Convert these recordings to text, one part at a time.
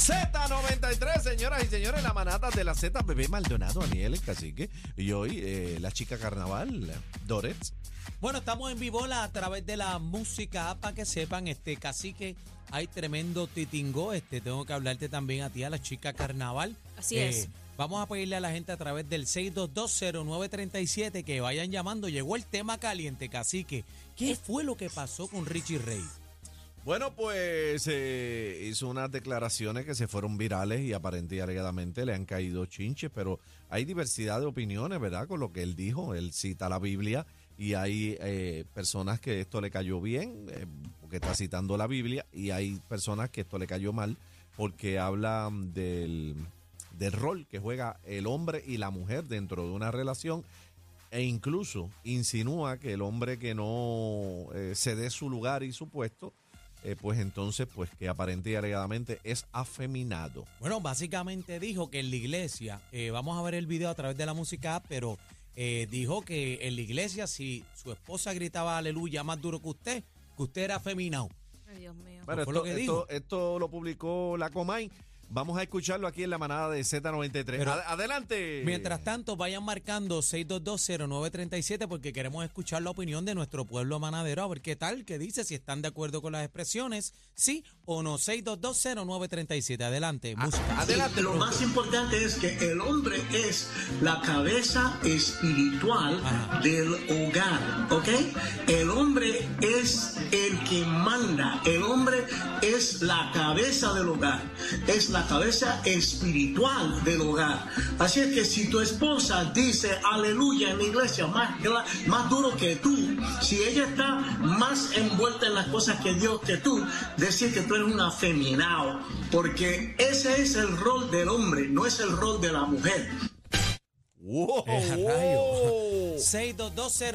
Z93, señoras y señores, la manata de la Z, bebé Maldonado, Aniel, el cacique. Y hoy, eh, la chica carnaval, Dorets. Bueno, estamos en Vivola a través de la música para que sepan, este cacique, hay tremendo titingo. Este, tengo que hablarte también a ti, a la chica carnaval. Así es. Vamos a pedirle a la gente a través del 6220937 que vayan llamando. Llegó el tema caliente, cacique. ¿Qué fue lo que pasó con Richie Rey? Bueno, pues eh, hizo unas declaraciones que se fueron virales y aparentemente y alegadamente le han caído chinches, pero hay diversidad de opiniones, ¿verdad? Con lo que él dijo, él cita la Biblia y hay eh, personas que esto le cayó bien, eh, porque está citando la Biblia, y hay personas que esto le cayó mal, porque habla del, del rol que juega el hombre y la mujer dentro de una relación e incluso insinúa que el hombre que no eh, se dé su lugar y su puesto, eh, pues entonces, pues que aparente y alegadamente es afeminado. Bueno, básicamente dijo que en la iglesia, eh, vamos a ver el video a través de la música, pero eh, dijo que en la iglesia si su esposa gritaba aleluya más duro que usted, que usted era afeminado. Ay, Dios mío. Bueno, fue esto, lo que esto- dijo. esto lo publicó la Comay. Vamos a escucharlo aquí en la manada de Z93. Pero- Ad- adelante. Mientras tanto, vayan marcando 6220937 porque queremos escuchar la opinión de nuestro pueblo manadero, a ver qué tal, qué dice, si están de acuerdo con las expresiones, sí o no. 6220937. Adelante, música. Adelante. Lo más importante es que el hombre es la cabeza espiritual Ajá. del hogar, ¿ok? El hombre es el que manda, el hombre la cabeza del hogar, es la cabeza espiritual del hogar. Así es que si tu esposa dice aleluya en la iglesia más, más duro que tú, si ella está más envuelta en las cosas que Dios que tú, decir que tú eres un afeminado, porque ese es el rol del hombre, no es el rol de la mujer. Wow, Eh, wow. rayo.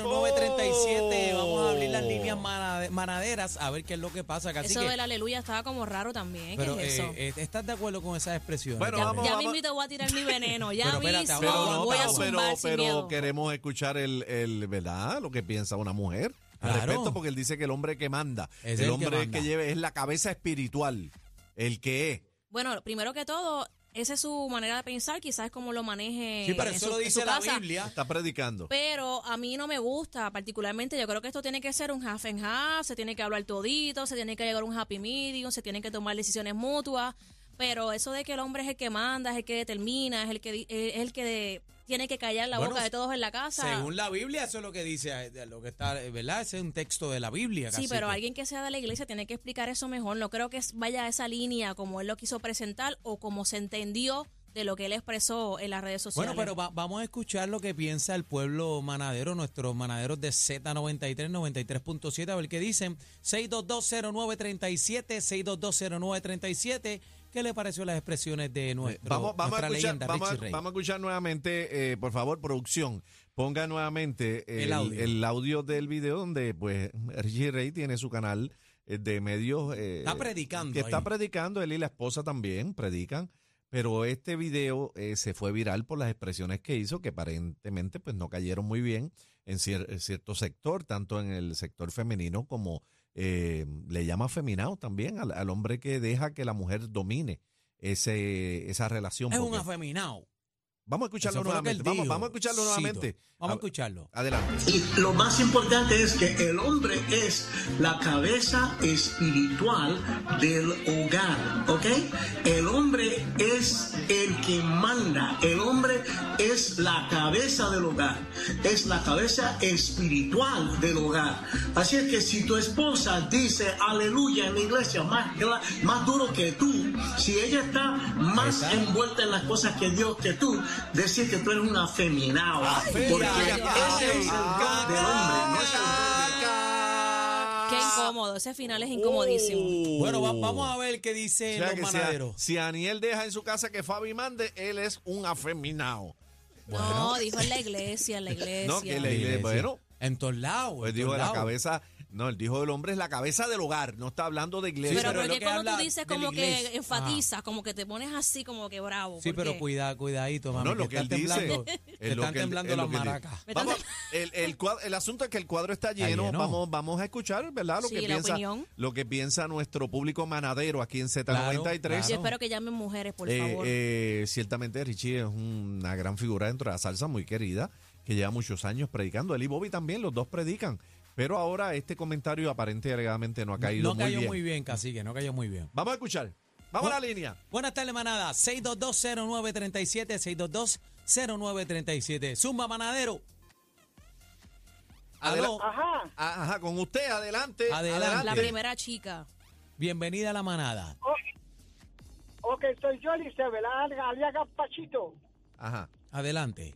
6220937. Vamos a abrir las líneas manade- manaderas a ver qué es lo que pasa. Así Eso que, del aleluya estaba como raro también. ¿Qué pero, es eso? eh, eh, ¿estás de acuerdo con esas expresiones? Bueno, ya vamos, ya vamos. voy a tirar mi veneno. Ya Pero espérate, mismo Pero no, voy a pero, zumbar pero, sin pero miedo. queremos escuchar el, el, ¿verdad? Lo que piensa una mujer. Al Claro. respecto, porque él dice que el hombre que manda, Es el el que hombre manda. que lleve es la cabeza espiritual, el que es. Bueno, primero que todo, esa es su manera de pensar, quizás como lo maneje Sí, pero en eso su- lo dice la casa. Biblia. Está predicando. Pero a mí no me gusta, particularmente yo creo que esto tiene que ser un half and half, se tiene que hablar todito, se tiene que llegar a un happy medium, se tienen que tomar decisiones mutuas, pero eso de que el hombre es el que manda, es el que determina, es el que di- es el que de- tiene que callar la Bueno, boca de todos en la casa. Según la Biblia, eso es lo que dice, eh, lo que está, eh, ¿verdad? Ese es un texto de la Biblia. Sí, pero alguien que sea de la iglesia tiene que explicar eso mejor. No creo que vaya a esa línea como él lo quiso presentar o como se entendió de lo que él expresó en las redes sociales. Bueno, pero va- vamos a escuchar lo que piensa el pueblo manadero, nuestros manaderos de Z93, 93.7, a ver qué dicen. 6220937, 6220937. ¿Qué le pareció las expresiones de nuestro, Vamos, vamos, a nuestra escuchar, leyenda, vamos, a, Richie Rey? vamos a escuchar nuevamente, eh, por favor, producción, ponga nuevamente el, El audio. el audio del video donde pues Richie Rey tiene su canal eh, de medios. eh, Está predicando Que está predicando, él y la esposa también predican, pero este video eh, se fue viral por las expresiones que hizo, que aparentemente pues no cayeron muy bien en cier- en cierto sector, tanto en el sector femenino como eh, le llama feminado también al, al hombre que deja que la mujer domine ese, esa relación. Es un afeminado. Vamos a escucharlo nuevamente. Vamos, vamos a escucharlo Cito. nuevamente. Vamos a escucharlo. Adelante. Y lo más importante es que el hombre es la cabeza espiritual del hogar, ¿ok? El hombre es el que manda, el hombre es la cabeza del hogar, es la cabeza espiritual del hogar. Así es que si tu esposa dice aleluya en la iglesia más, más duro que tú, si ella está más está. envuelta en las cosas que Dios que tú, decir que tú eres un afeminado. Porque Ay, ese es el rol del hombre, no es el rol de Qué incómodo, ese final es incomodísimo. Bueno, va- vamos a ver qué dicen O sea los si, a- manaderos. si Aniel deja en su casa que Fabi mande, él es un afeminado. No, dijo en la iglesia, en la iglesia. No, que le- sí. bueno. En todos lados. Pues en digo, todos la lados. cabeza No, él dijo el hombre es la cabeza del hogar, no está hablando de iglesia. pero pero es porque lo que cuando tú habla dices como que enfatizas, como que te pones así como que bravo. Sí, ¿por pero qué? cuida, cuidadito, mami. No, lo que él dice. te están que temblando las maracas. Vamos, el, el, el asunto es que el cuadro está lleno. lleno. Vamos, vamos a escuchar, ¿verdad? Lo Sí, que la piensa, opinión. lo que piensa nuestro público manadero aquí en Z93. Claro, Yo espero que llamen mujeres, por Eh, favor. eh, ciertamente Richie es una gran figura dentro de la salsa, muy querida, que lleva muchos años predicando. Él y Bobby también, los dos predican. Pero ahora este comentario aparente y alegadamente no ha caído no muy cayó bien. muy bien, cacique, no cayó muy bien. Vamos a escuchar. Vamos a la línea. Buenas tardes, manada. 6220937, 6220937. Zumba, manadero. Aló. Ajá, Ah, Ajá, con usted, adelante. Adelante. la primera chica. Bienvenida a la manada. ok, soy yo, Lisebel, alias Pachito. Ajá. Adelante.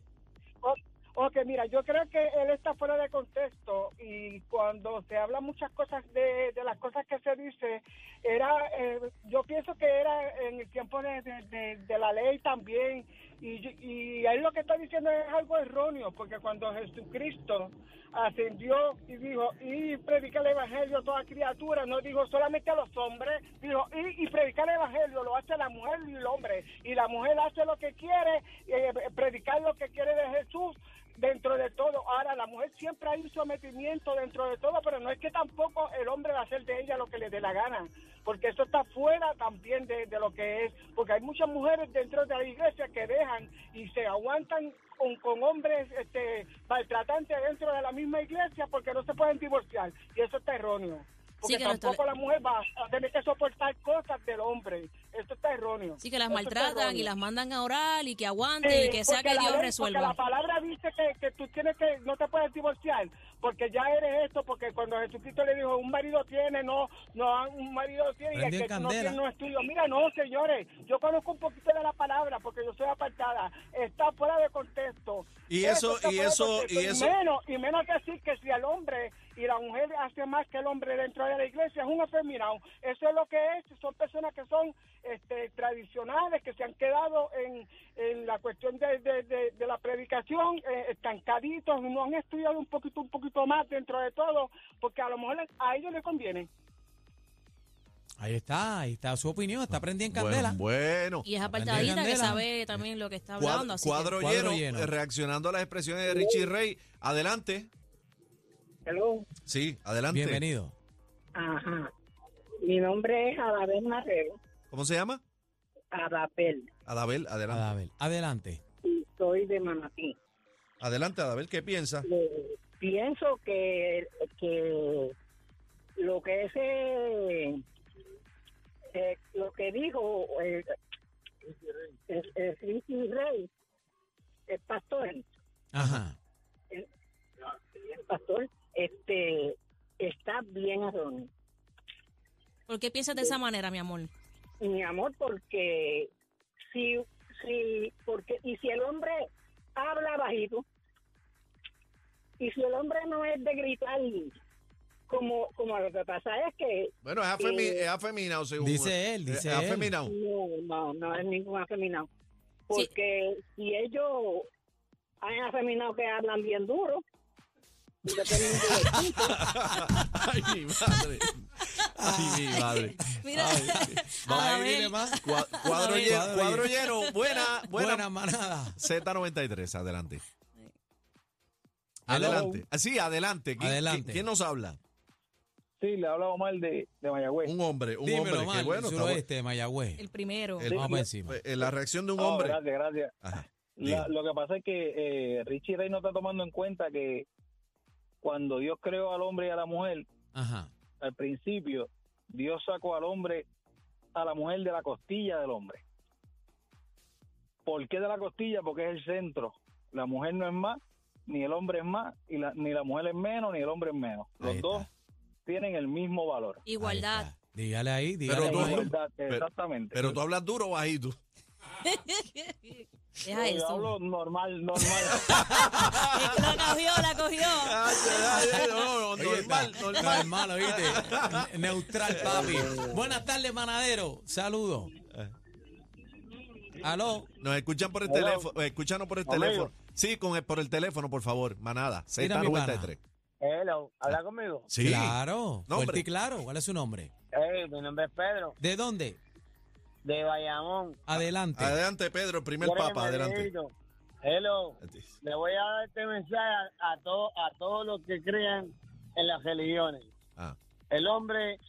Ok, mira, yo creo que él está fuera de contexto y cuando se habla muchas cosas de, las cosas que se dice, era, eh, yo pienso que era en el tiempo de, de- la ley también. Y, y él lo que está diciendo es algo erróneo, porque cuando Jesucristo ascendió y dijo, y predica el evangelio a toda criatura, no dijo solamente a los hombres, dijo, y, y predicar el evangelio lo hace la mujer y el hombre, y la mujer hace lo que quiere, eh, predicar lo que quiere de Jesús dentro de todo. Ahora, la mujer siempre hay un sometimiento dentro de todo, pero no es que tampoco el hombre va a hacer de ella lo que le dé la gana, porque eso está fuera también de, de lo que es, porque hay muchas mujeres dentro de la iglesia que dejan y se aguantan con, con hombres este, maltratantes dentro de la misma iglesia porque no se pueden divorciar, y eso está erróneo. Porque Sí, que no está- tampoco la mujer va a tener que soportar cosas del hombre. Eso está erróneo. Sí, que las maltratan y las mandan a orar y que aguanten y Sí, que sea que Dios ley- resuelva. Porque la palabra dice que, que tú tienes que, no te puedes divorciar, porque ya eres esto, porque cuando Jesucristo le dijo, un marido tiene, no, no, un marido tiene, y el que no tiene no es tuyo. Mira, no, señores, yo conozco un poquito de la palabra, porque yo soy apartada, está fuera de contexto. Y eso- y eso- contexto. y eso- menos, y menos que decir que si el hombre y la mujer hace más que el hombre dentro de la iglesia, es un afeminado. Eso es lo que es, son personas que son este, tradicionales, que se han quedado en, en la cuestión de, de- de- de la predicación, eh, estancaditos, no han estudiado un poquito, un poquito más dentro de todo, porque a lo mejor a ellos les conviene. Ahí está, ahí está su opinión. Está prendida en candela. Bueno, bueno. Y es apartadita que sabe también lo que está hablando. Cuadro, así que- cuadro Cuadro lleno, reaccionando a las expresiones de Richie Rey. Adelante. Hello. Sí, adelante. Bienvenido. Ajá. Mi nombre es Adabel Marrero. ¿Cómo se llama? Adabel. Adabel, adelante. Adabel, adelante. Y soy de Manatí. Adelante, Adabel, ¿qué piensa? Eh, pienso que, que lo que es eh, eh, lo que dijo eh, el, el Rey, el pastor, Ajá. el pastor, bien erróneo. ¿Por qué piensas de esa manera, mi amor? mi amor, porque si, si, porque, y si el hombre habla bajito, y si el hombre no es de gritar, como, como lo que pasa es que Bueno, es, afemi Eh, es afeminado, según. Dice él, dice es él. afeminado. no, no, no es ningún afeminado. Porque si ellos han afeminado que hablan bien duro, y Ay, mi madre. Ay, mi madre. Mira, Vamos a Adabel, dile más. Cua- Cuadro, lleno, Cuadro lleno. Buena, buena. Buena manada. Z93, adelante. Hello. Adelante. Ah, Sí, adelante. ¿Quién, Adelante. quién- nos habla? Sí, le habla Omar de, de Mayagüez. Un hombre, un Dímelo, hombre. Omar, Qué bueno, el está bueno. suroeste de Mayagüez. el primero. El- Vamos por encima. Eh, La reacción de un Oh, hombre. gracias, gracias. Ajá. La- diga. lo que pasa es que eh, Richie Rey no está tomando en cuenta que cuando Dios creó al hombre y a la mujer, Ajá. al principio, Dios sacó al hombre, a la mujer de la costilla del hombre. ¿Por qué de la costilla? Porque es el centro. La mujer no es más, ni el hombre es más, y la- ni la mujer es menos, ni el hombre es menos. Los Ahí está. dos tienen el mismo valor. Igualdad. Dígale ahí, dígale Pero tú- ahí. Igualdad, pero- exactamente. Pero tú hablas duro o bajito. Deja No, yo eso. hablo normal, normal. La cogió, la cogió. No, normal, normal. Normal, ¿oíste? Ne- Neutral, papi. Buenas tardes, manadero. Saludos. Aló. Nos escuchan por el Hello. teléfono. Escúchanos por el Amigo. teléfono. Sí, con el- por el teléfono, por favor. Manada. Mira, mi pana. Z93. Hello, ¿habla conmigo? Sí. Claro, Nombre. fuerte y claro. ¿Cuál es su nombre? Hey, mi nombre es Pedro, ¿De dónde? De Bayamón. Adelante. Adelante, Pedro, el primer papa, adelante. Hello, le voy a dar este mensaje a, a, todo- a todos los que crean en las religiones. Ah, El hombre es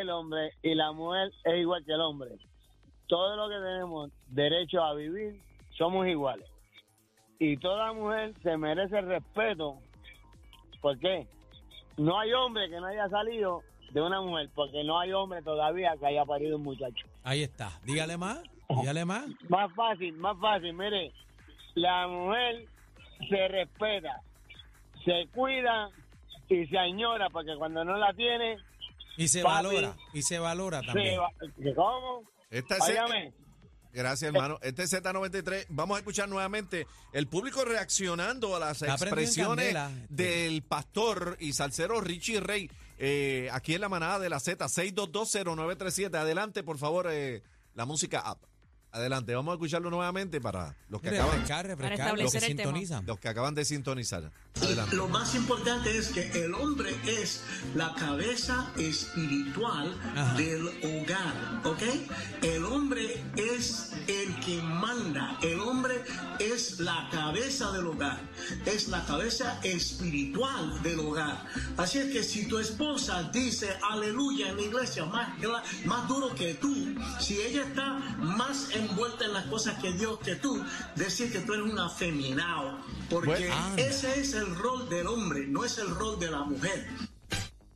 el hombre y la mujer es igual que el hombre. Todo lo que tenemos derecho a vivir somos iguales. Y toda mujer se merece respeto. ¿Por qué? No hay hombre que no haya salido de una mujer, porque no hay hombre todavía que haya parido un muchacho. Ahí está. Dígale más. Dígale más. Más fácil, más fácil. Mire, la mujer se respeta, se cuida y se añora, porque cuando no la tiene, Y se Papi. valora. Y se valora se también. va. ¿Cómo? esta es. Gracias, hermano. Este es Z93. Vamos a escuchar nuevamente el público reaccionando a las Está expresiones candela. del pastor y salsero Richie Rey eh, aquí en la manada de la Z, 6220937. Adelante, por favor, eh, la música app. Adelante, vamos a escucharlo nuevamente para los que acaban, Refrescar, refrescar. Para Los que tema. los acaban de sintonizar. Adelante. Lo más importante es que el hombre es la cabeza espiritual Ajá. del hogar, ¿ok? El hombre es el que manda, el hombre es la cabeza del hogar, es la cabeza espiritual del hogar. Así es que si tu esposa dice aleluya en la iglesia más, más duro que tú, si ella está más envuelta en las cosas que Dios que tú, decir que tú eres un afeminado, porque Bueno, anda. ese es el rol del hombre, no es el rol de la mujer.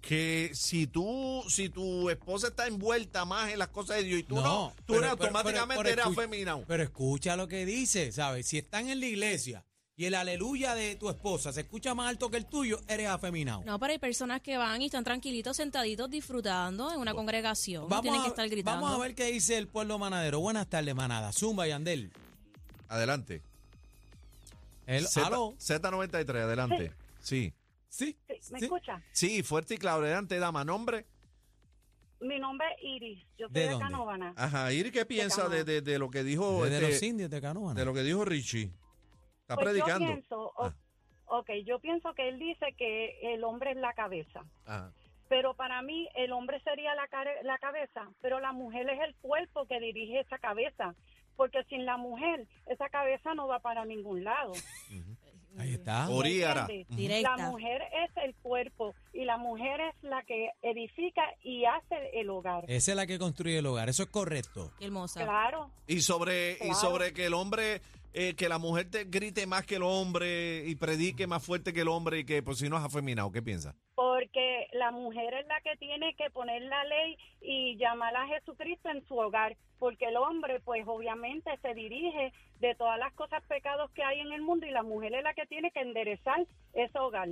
Que si tú, si tu esposa está envuelta más en las cosas de Dios y tú no, No, tú pero- eres pero- automáticamente pero- pero eres afeminado. Pero escucha lo que dice, ¿sabes? Si están en la iglesia y el aleluya de tu esposa se escucha más alto que el tuyo, eres afeminado. No, pero hay personas que van y están tranquilitos, sentaditos, disfrutando en una congregación. no tienen a, que estar gritando. vamos a ver qué dice el pueblo manadero. Buenas tardes, manada. Zumba y Andel. Adelante. El, Z, aló. Z93, adelante. Sí. Sí. ¿Me sí. escucha? Sí, fuerte y claro. Adelante, dama. ¿Nombre? Mi nombre es Iris. Yo soy ¿De de? Canóvana. Ajá. ¿Y qué piensa de, de- de lo que dijo Desde este- los indios de Canoana. de lo que dijo Richie? Está Pues predicando. Yo pienso, Ah. ok, yo pienso que él dice que el hombre es la cabeza. Ajá. Pero para mí el hombre sería la, care- la cabeza, pero la mujer es el cuerpo que dirige esa cabeza. Porque sin la mujer, esa cabeza no va para ningún lado. Ahí está. ¿Me Oríara. La mujer es el cuerpo y la mujer es la que edifica y hace el hogar. Esa es la que construye el hogar. Eso es correcto. Qué hermosa. Claro. Y sobre, y Claro. sobre que el hombre, eh, que la mujer te grite más que el hombre y predique más fuerte que el hombre y que pues si no es afeminado. ¿Qué piensa? Porque la mujer es la que tiene que poner la ley y llamar a Jesucristo en su hogar, porque el hombre pues obviamente se dirige de todas las cosas pecados que hay en el mundo y la mujer es la que tiene que enderezar ese hogar.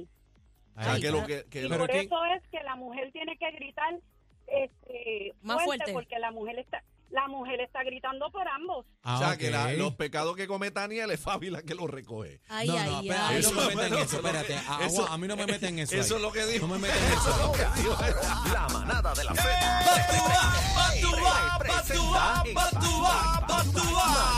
Ay, que lo que, que Y por eso es que la mujer tiene que gritar este, Más fuerte. porque la mujer está la mujer está gritando por ambos. Ah, o sea, okay. que la, los pecados que cometa Aniel es Fabi la que los recoge. Ay, no, no, ay, ay. Eso, no me meten eso, espérate. Agua, eso, a mí no me meten eso. Eso ahí. es lo que dijo. No me meten eso. eso es lo que dijo. La manada de la fe. Batúa, batúa, batúa, batúa, batúa.